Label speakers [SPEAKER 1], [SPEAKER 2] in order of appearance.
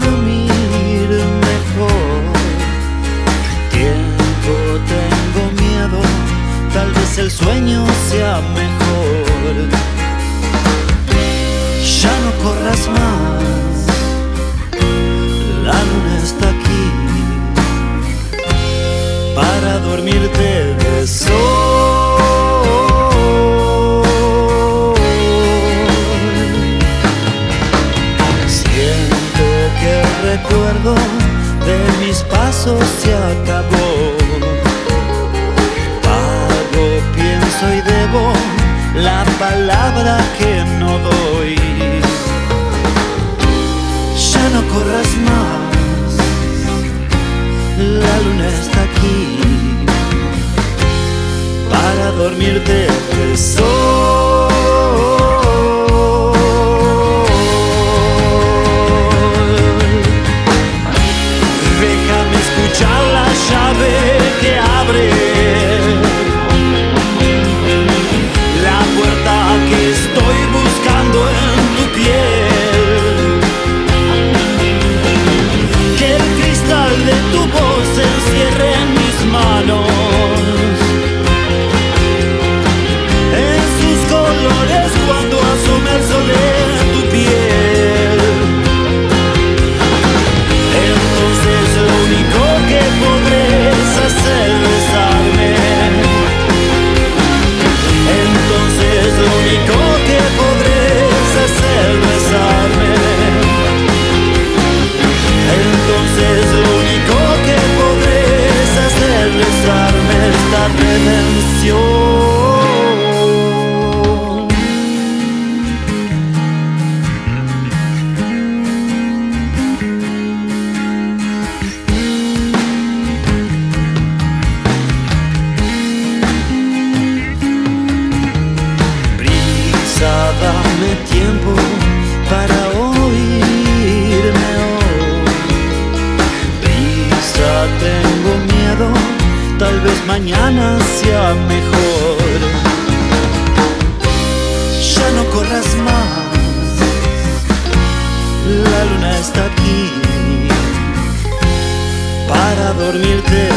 [SPEAKER 1] dormir mejor. Tiempo tengo miedo, tal vez el sueño sea mejor. Ya no corras más, la luna está aquí para dormirte. De mis pasos se acabó. Pago, pienso y debo la palabra que no doy. Ya no corras más, la luna está aquí para dormirte vez mañana sea mejor. Ya no corras más, la luna está aquí para dormirte